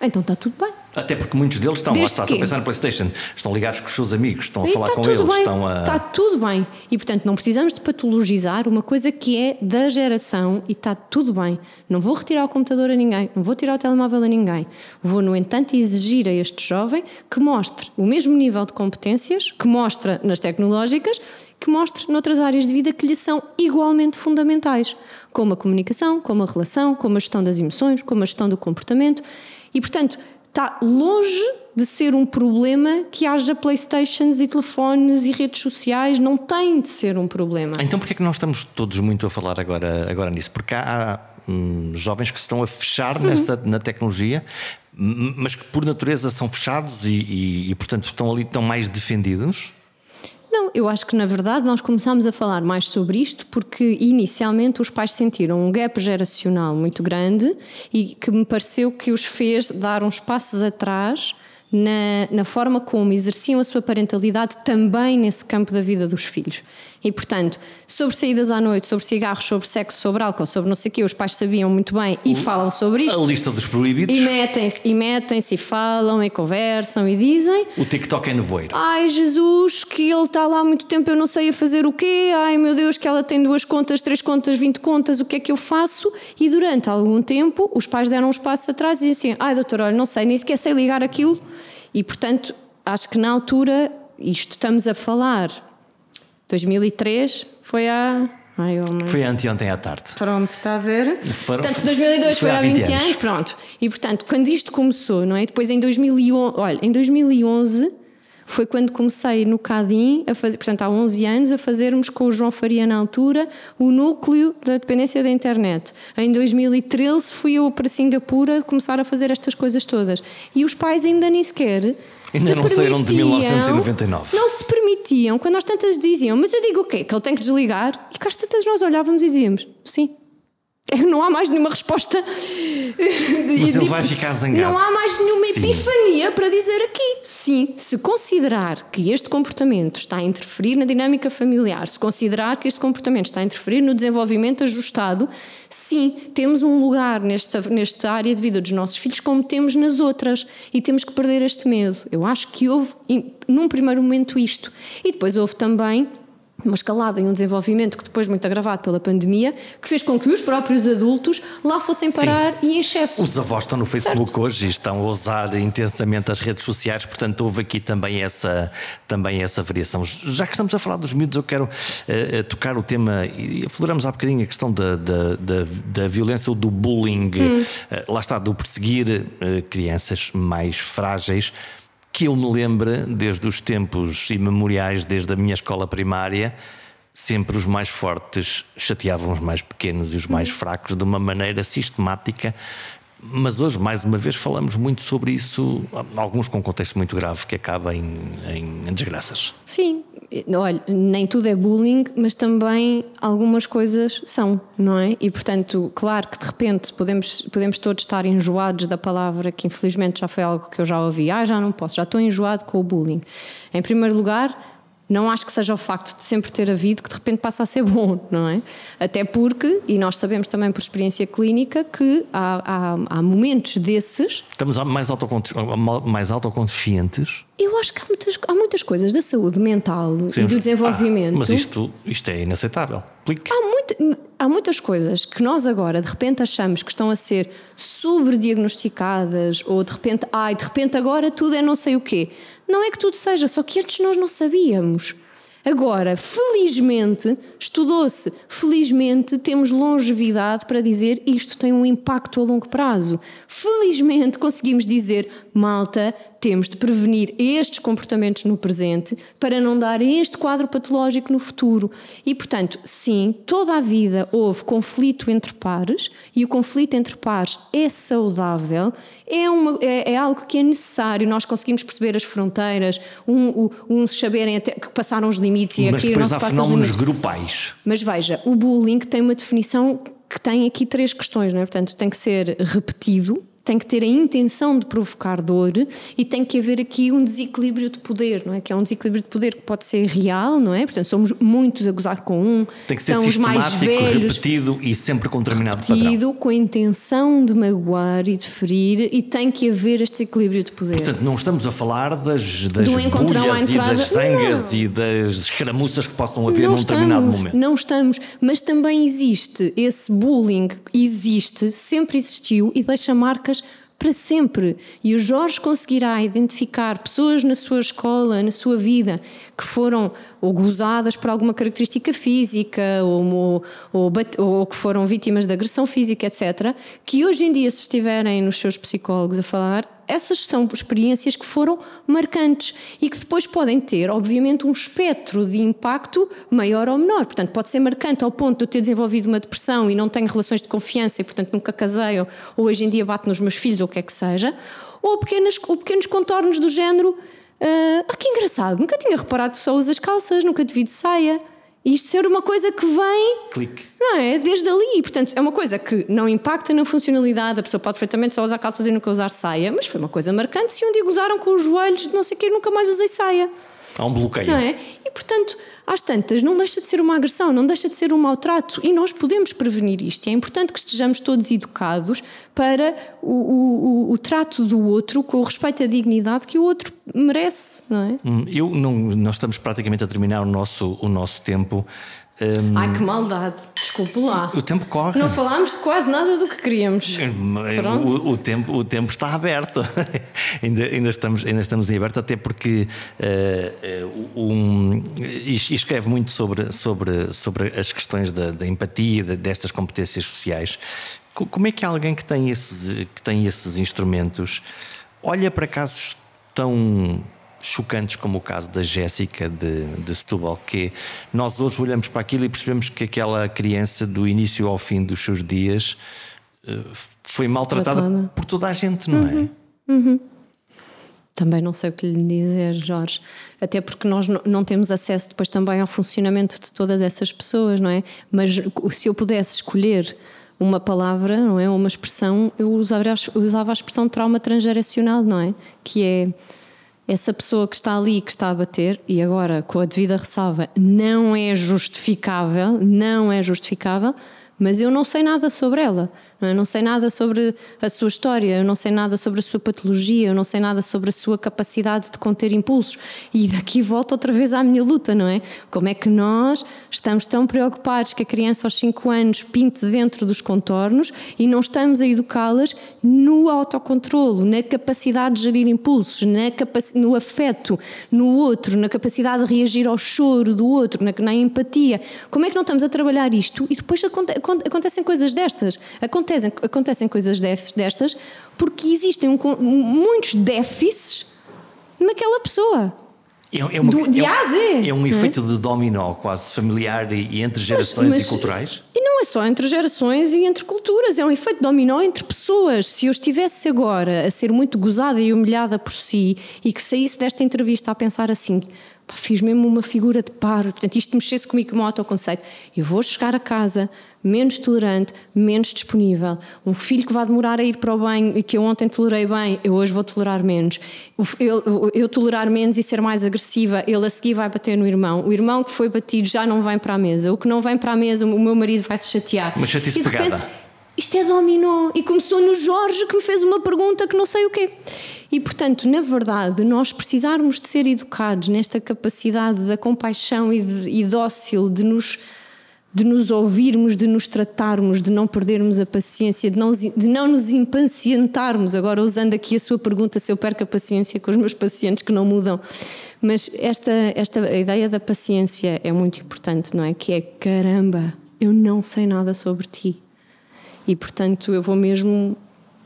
Então está tudo bem. Até porque muitos deles estão, lá está, estão a pensar no PlayStation, estão ligados com os seus amigos, estão a e falar com eles, bem, estão a. Está tudo bem. E portanto não precisamos de patologizar uma coisa que é da geração e está tudo bem. Não vou retirar o computador a ninguém, não vou tirar o telemóvel a ninguém. Vou, no entanto, exigir a este jovem que mostre o mesmo nível de competências que mostra nas tecnológicas que mostre noutras áreas de vida que lhe são igualmente fundamentais, como a comunicação, como a relação, como a gestão das emoções, como a gestão do comportamento. E, portanto, está longe de ser um problema que haja Playstations e telefones e redes sociais, não tem de ser um problema. Então porquê é que nós estamos todos muito a falar agora, agora nisso? Porque há, hum, jovens que se estão a fechar uhum. nessa, na tecnologia, mas que por natureza são fechados e, e, e portanto estão ali, estão mais defendidos? Não, eu acho que na verdade nós começámos a falar mais sobre isto porque inicialmente os pais sentiram um gap geracional muito grande e que me pareceu que os fez dar uns passos atrás na, na forma como exerciam a sua parentalidade também nesse campo da vida dos filhos. E, portanto, sobre saídas à noite, sobre cigarros, sobre sexo, sobre álcool, sobre não sei o quê, os pais sabiam muito bem e falam sobre isto. A lista dos proibidos. E metem-se, e metem-se, e falam, e conversam, e dizem. O TikTok é nevoeiro. Ai, Jesus, que ele está lá há muito tempo, eu não sei a fazer o quê. Ai, meu Deus, que ela tem duas contas, três contas, vinte contas, o que é que eu faço? E durante algum tempo, os pais deram uns passos atrás e diziam assim: ai, doutor, olha, não sei, nem sequer sei ligar aquilo. E, portanto, acho que na altura, isto estamos a falar 2003 foi há. Ai, oh foi anteontem à tarde. Pronto, está a ver? Foram, portanto, 2002 foi, foi há 20, 20 anos. anos. pronto. E portanto, quando isto começou, não é? Depois em 2011, olha, em 2011 foi quando comecei no CADIM a fazer, portanto, há 11 anos, a fazermos com o João Faria na altura o núcleo da dependência da internet. Em 2013 fui eu para Singapura começar a fazer estas coisas todas. E os pais ainda nem sequer Ainda não saíram de 1999. Não se permitiam, quando nós tantas diziam, mas eu digo o quê? Que ele tem que desligar? E cá tantas nós olhávamos e dizíamos, sim, não há mais nenhuma resposta. Mas ele vai ficar zangado. Não há mais nenhuma Sim. epifania para dizer aqui. Sim, se considerar que este comportamento está a interferir na dinâmica familiar, se considerar que este comportamento está a interferir no desenvolvimento ajustado, sim, temos um lugar nesta, nesta área de vida dos nossos filhos como temos nas outras. E temos que perder este medo. Eu acho que houve, num primeiro momento, isto. E depois houve também uma escalada e um desenvolvimento que depois muito agravado pela pandemia, que fez com que os próprios adultos lá fossem parar Sim. e em excesso. Os avós estão no Facebook certo. hoje e estão a usar intensamente as redes sociais, portanto houve aqui também essa, também essa variação. Já que estamos a falar dos miúdos, eu quero uh, tocar o tema, e afloramos há bocadinho a questão da, da, da, da violência ou do bullying, hum. uh, lá está, do perseguir uh, crianças mais frágeis que eu me lembre, desde os tempos imemoriais, desde a minha escola primária, sempre os mais fortes chateavam os mais pequenos e os mais fracos de uma maneira sistemática mas hoje, mais uma vez, falamos muito sobre isso, alguns com contexto muito grave que acaba em, em, desgraças. Sim, olha, nem tudo é bullying, mas também algumas coisas são, não é? E portanto, claro que de repente podemos, podemos todos estar enjoados da palavra, que infelizmente já foi algo que eu já ouvi, ah, já não posso, já estou enjoado com o bullying. Em primeiro lugar, não acho que seja o facto de sempre ter havido que de repente passa a ser bom, não é? Até porque, e nós sabemos também por experiência clínica, que há, há, há momentos desses. Estamos mais, autoconsci mais autoconscientes. Eu acho que há muitas, há muitas coisas da saúde mental Sim, e do desenvolvimento. Ah, mas isto, isto é inaceitável. Há, muito, há muitas coisas que nós agora de repente achamos que estão a ser sobrediagnosticadas ou de repente, ai, de repente agora tudo é não sei o quê. Não é que tudo seja, só que antes nós não sabíamos. Agora, felizmente, estudou-se, felizmente temos longevidade para dizer isto tem um impacto a longo prazo. Felizmente conseguimos dizer, malta, temos de prevenir estes comportamentos no presente para não dar este quadro patológico no futuro. E, portanto, sim, toda a vida houve conflito entre pares e o conflito entre pares é saudável, é, uma, é, é algo que é necessário. Nós conseguimos perceber as fronteiras, um, um, uns saberem até que passaram os limites e Mas aqui depois não há fenómenos limites. grupais. Mas veja, o bullying tem uma definição que tem aqui três questões, não é? Portanto, tem que ser repetido, tem que ter a intenção de provocar dor e tem que haver aqui um desequilíbrio de poder, não é? Que é um desequilíbrio de poder que pode ser real, não é? Portanto, somos muitos a gozar com um, Tem que ser são os mais sistemático, velhos, repetido e sempre com determinado padrão. tido com a intenção de magoar e de ferir e tem que haver este equilíbrio de poder. Portanto, não estamos a falar das, das Do encontrão à bulhas e das sangas Não. e das escaramuças que possam haver num determinado momento. Não estamos, mas também existe esse bullying, existe, sempre existiu e deixa marcas para sempre. E o Jorge conseguirá identificar pessoas na sua escola, na sua vida, que foram ou gozadas por alguma característica física ou, ou, ou que foram vítimas de agressão física, etc., que hoje em dia, se estiverem nos seus psicólogos a falar, essas são experiências que foram marcantes e que depois podem ter, obviamente, um espectro de impacto maior ou menor. Portanto, pode ser marcante ao ponto de eu ter desenvolvido uma depressão e não tenho relações de confiança e, portanto, nunca casei ou, hoje em dia bato nos meus filhos ou o que é que seja, ou, pequenas, ou pequenos contornos do género. ah, ah, que engraçado, nunca tinha reparado que só usas calças, nunca te vi de saia. Isto ser uma coisa que vem Clique. não é? Desde ali. Portanto, é uma coisa que não impacta na funcionalidade. A pessoa pode perfeitamente só usar calças e nunca usar saia, mas foi uma coisa marcante. Se um dia gozaram com os joelhos de não sei o que, nunca mais usei saia. Há um bloqueio. Não é? E portanto, às tantas, não deixa de ser uma agressão, não deixa de ser um maltrato. E nós podemos prevenir isto. E é importante que estejamos todos educados para o, o, o, o trato do outro com o respeito à dignidade que o outro merece, não é? Hum, Eu não, nós estamos praticamente a terminar o nosso, o nosso tempo. Hum, Ai, que maldade. Desculpe lá. o tempo corre. Não falámos de quase nada do que queríamos. Pronto. O, o tempo, o tempo está aberto. ainda, ainda, estamos, ainda estamos em aberto, até porque eh, um, escreve muito sobre, sobre, sobre as questões da, da empatia, de- destas competências sociais. Co- Como é que alguém que tem esses, que tem esses instrumentos olha para casos tão chocantes como o caso da Jéssica de, de Setúbal, que nós hoje olhamos para aquilo e percebemos que aquela criança, do início ao fim dos seus dias, eh, foi maltratada Tratada. por toda a gente, não é? Também não sei o que lhe dizer, Jorge. Até porque nós não- temos acesso depois também ao funcionamento de todas essas pessoas, não é? Mas se eu pudesse escolher uma palavra, não é? Ou uma expressão, eu usava, eu usava a expressão trauma transgeracional, não é? Que é essa pessoa que está ali, que está a bater, e agora com a devida ressalva, não é justificável, não é justificável, mas eu não sei nada sobre ela, não, é? não sei nada sobre a sua história, eu não sei nada sobre a sua patologia, eu não sei nada sobre a sua capacidade de conter impulsos. E daqui volta outra vez à minha luta, não é? Como é que nós estamos tão preocupados que a criança aos 5 anos pinte dentro dos contornos e não estamos a educá-las no autocontrolo, na capacidade de gerir impulsos, na no afeto no outro, na capacidade de reagir ao choro do outro, na, na empatia. Como é que não estamos a trabalhar isto e depois aconte- acon- acontecem coisas destas? Acontecem, acontecem coisas destas porque existem um muitos déficits naquela pessoa. É, é uma- Do- de é um- A a Z, é um é? efeito de dominó quase familiar e, e entre gerações mas- e culturais. E não é só entre gerações e entre culturas, é um efeito dominó entre pessoas. Se eu estivesse agora a ser muito gozada e humilhada por si e que saísse desta entrevista a pensar assim. "Pá, Fiz mesmo uma figura de paro, portanto, isto mexesse comigo como autoconceito. Eu vou chegar a casa menos tolerante, menos disponível. Um filho que vai demorar a ir para o banho e que eu ontem tolerei bem, eu hoje vou tolerar menos. Eu, eu- eu tolerar menos e ser mais agressiva, ele a seguir vai bater no irmão. O irmão que foi batido já não vem para a mesa. O que não vem para a mesa, o meu marido vai se chatear. Uma chatice repente, pegada. isto é dominó. E começou no Jorge que me fez uma pergunta que não sei o quê. E portanto, na verdade, nós precisarmos de ser educados nesta capacidade da compaixão e, de, e dócil de nos de nos ouvirmos, de nos tratarmos, de não perdermos a paciência, de não, de não nos impacientarmos. Agora, usando aqui a sua pergunta, se eu perco a paciência com os meus pacientes que não mudam. Mas esta, esta ideia da paciência é muito importante, não é? Que é caramba, eu não sei nada sobre ti. E portanto, eu vou mesmo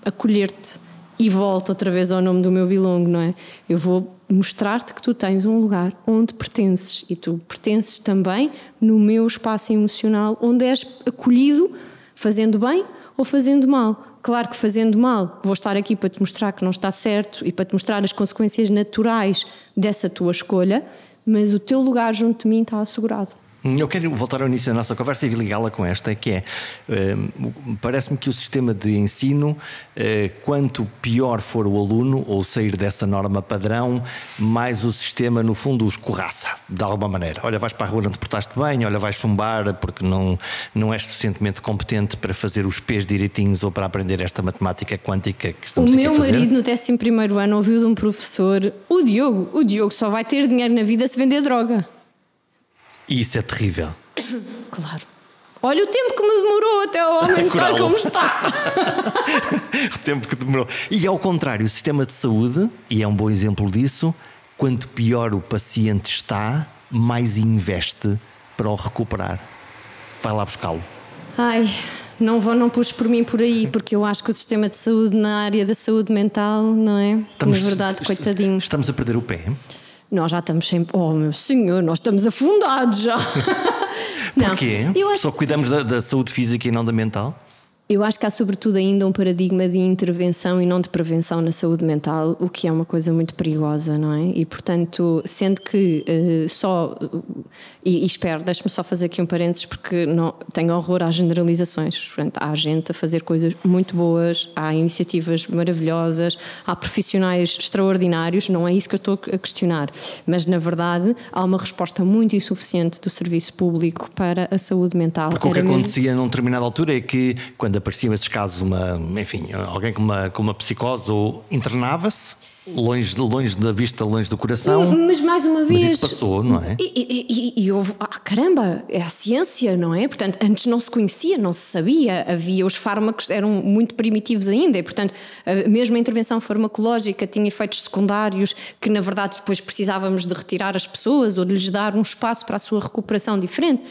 acolher-te e volto outra vez ao nome do meu bilongo, não é? Eu vou mostrar-te que tu tens um lugar onde pertences e tu pertences também no meu espaço emocional onde és acolhido fazendo bem ou fazendo mal. Claro que fazendo mal, vou estar aqui para te mostrar que não está certo e para te mostrar as consequências naturais dessa tua escolha, mas o teu lugar junto de mim está assegurado. Eu quero voltar ao início da nossa conversa e ligá-la com esta, que é, eh, parece-me que o sistema de ensino, eh, quanto pior for o aluno, ou sair dessa norma padrão, mais o sistema, no fundo, os corraça, de alguma maneira. Olha, vais para a rua, não te portaste bem, olha, vais chumbar porque não, não és suficientemente competente para fazer os pés direitinhos ou para aprender esta matemática quântica que estamos o aqui a fazer. O meu marido, no 11 ano, ouviu de um professor, o Diogo, o Diogo só vai ter dinheiro na vida se vender droga. E isso é terrível. Claro. Olha o tempo que me demorou até o homem estar como está. o tempo que demorou. E ao contrário, o sistema de saúde, e é um bom exemplo disso, quanto pior o paciente está, mais investe para o recuperar. Vai lá buscá-lo. Ai, não vou, não puxo por mim por aí, porque eu acho que o sistema de saúde na área da saúde mental, não é? Estamos, na verdade, coitadinho. Estamos a perder o pé. Nós já estamos sempre. Oh, meu senhor, nós estamos afundados já. Porquê? Não, acho... Só cuidamos da, da saúde física e não da mental? Eu acho que há, sobretudo, ainda um paradigma de intervenção e não de prevenção na saúde mental, o que é uma coisa muito perigosa, não é? E, portanto, sendo que uh, só. Uh, e, e, espero, deixe-me só fazer aqui um parênteses, porque não, tenho horror às generalizações. Portanto, há gente a fazer coisas muito boas, há iniciativas maravilhosas, há profissionais extraordinários, não é isso que eu estou a questionar. Mas, na verdade, há uma resposta muito insuficiente do serviço público para a saúde mental. Porque Era o que mesmo... acontecia numa determinada altura é que, quando apareciam esses casos, uma, enfim, alguém com uma, com uma psicose ou internava-se longe, longe da vista, longe do coração. Mas mais uma vez. Mas isso passou, não é? E, e, e, houve. Ah, caramba, é a ciência, não é? Portanto, antes não se conhecia, não se sabia, havia. Os fármacos eram muito primitivos ainda, e, portanto, mesmo a intervenção farmacológica tinha efeitos secundários que, na verdade, depois precisávamos de retirar as pessoas ou de lhes dar um espaço para a sua recuperação diferente.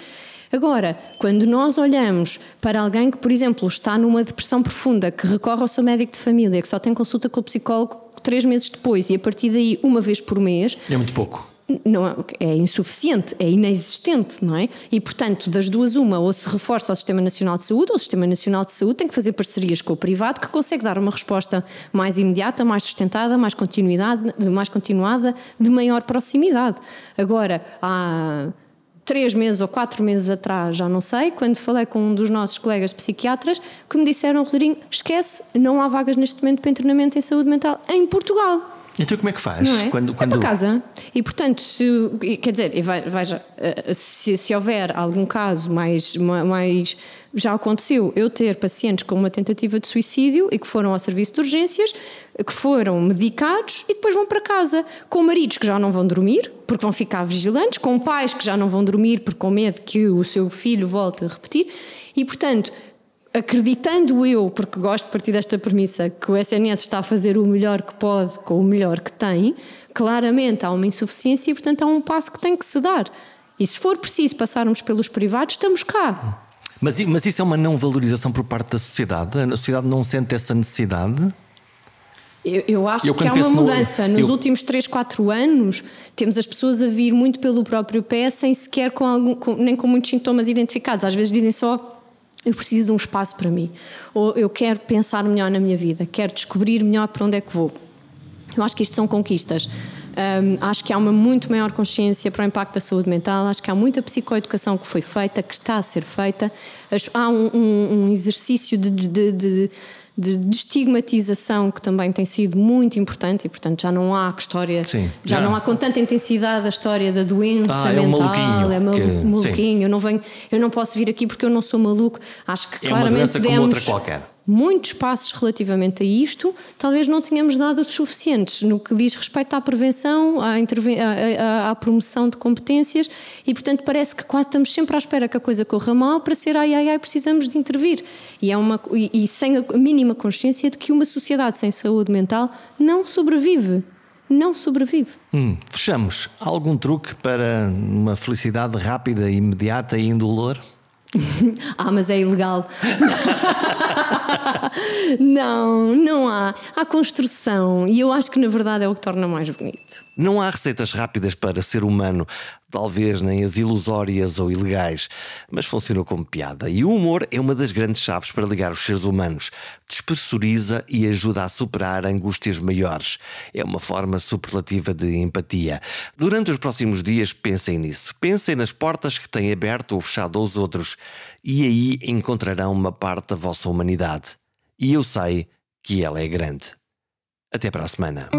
Agora, quando nós olhamos para alguém que, por exemplo, está numa depressão profunda, que recorre ao seu médico de família, que só tem consulta com o psicólogo três meses depois e a partir daí uma vez por mês. É muito pouco não é, é insuficiente, é inexistente, não é? E, portanto, das duas, uma, ou se reforça o Sistema Nacional de Saúde, ou o Sistema Nacional de Saúde tem que fazer parcerias com o privado que consegue dar uma resposta mais imediata, mais sustentada, mais continuidade, mais continuada, de maior proximidade. Agora, há três meses ou quatro meses atrás, já não sei, quando falei com um dos nossos colegas psiquiatras, que me disseram, Rodrigo, esquece, não há vagas neste momento para internamento em saúde mental em Portugal. Então como é que faz? É? Quando, quando... É para casa. E portanto, se, quer dizer, veja, eh, se, se houver algum caso mais, mais. Já aconteceu eu ter pacientes com uma tentativa de suicídio e que foram ao serviço de urgências, que foram medicados e depois vão para casa, com maridos que já não vão dormir, porque vão ficar vigilantes, com pais que já não vão dormir porque com medo que o seu filho volte a repetir. E portanto, acreditando eu, porque gosto de partir desta premissa, que o SNS está a fazer o melhor que pode com o melhor que tem, claramente há uma insuficiência e, portanto, há um passo que tem que se dar. E se for preciso passarmos pelos privados, estamos cá. Mas, mas isso é uma não valorização por parte da sociedade? A sociedade não sente essa necessidade? Eu, eu acho eu, que há uma mudança. No... Nos eu... últimos 3, 4 anos, temos as pessoas a vir muito pelo próprio pé, sem sequer com algum, com, nem com muitos sintomas identificados. Às vezes dizem só eu preciso de um espaço para mim. Ou eu quero pensar melhor na minha vida, quero descobrir melhor para onde é que vou. Eu acho que isto são conquistas. Um, acho que há uma muito maior consciência para o impacto da saúde mental, acho que há muita psicoeducação que foi feita, que está a ser feita. Há um, um, um exercício de, de, de de estigmatização que também tem sido muito importante e portanto já não há história Sim, já, já. não há com tanta intensidade a história da doença Ah, é mental maluquinho é que- maluquinho eu não venho eu não posso vir aqui porque eu não sou maluco acho que É uma claramente como demos outra qualquer. Muitos passos relativamente a isto, talvez não tenhamos dado os suficientes no que diz respeito à prevenção, à, à- à promoção de competências e, portanto, parece que quase estamos sempre à espera que a coisa corra mal para ser ai ai ai, precisamos de intervir. E, é uma, e, e sem a mínima consciência de que uma sociedade sem saúde mental não sobrevive. Não sobrevive. Hum, fechamos. Algum truque para uma felicidade rápida, imediata e indolor? Ah, mas é ilegal. não, não há. Há construção e eu acho que na verdade é o que torna mais bonito. Não há receitas rápidas para ser humano, talvez nem as ilusórias ou ilegais, mas funcionou como piada. E o humor é uma das grandes chaves para ligar os seres humanos. Despressuriza e ajuda a superar angústias maiores. É uma forma superlativa de empatia. Durante os próximos dias, pensem nisso. Pensem nas portas que têm aberto ou fechado aos outros, e aí encontrarão uma parte da vossa humanidade. E eu sei que ela é grande. Até para a semana.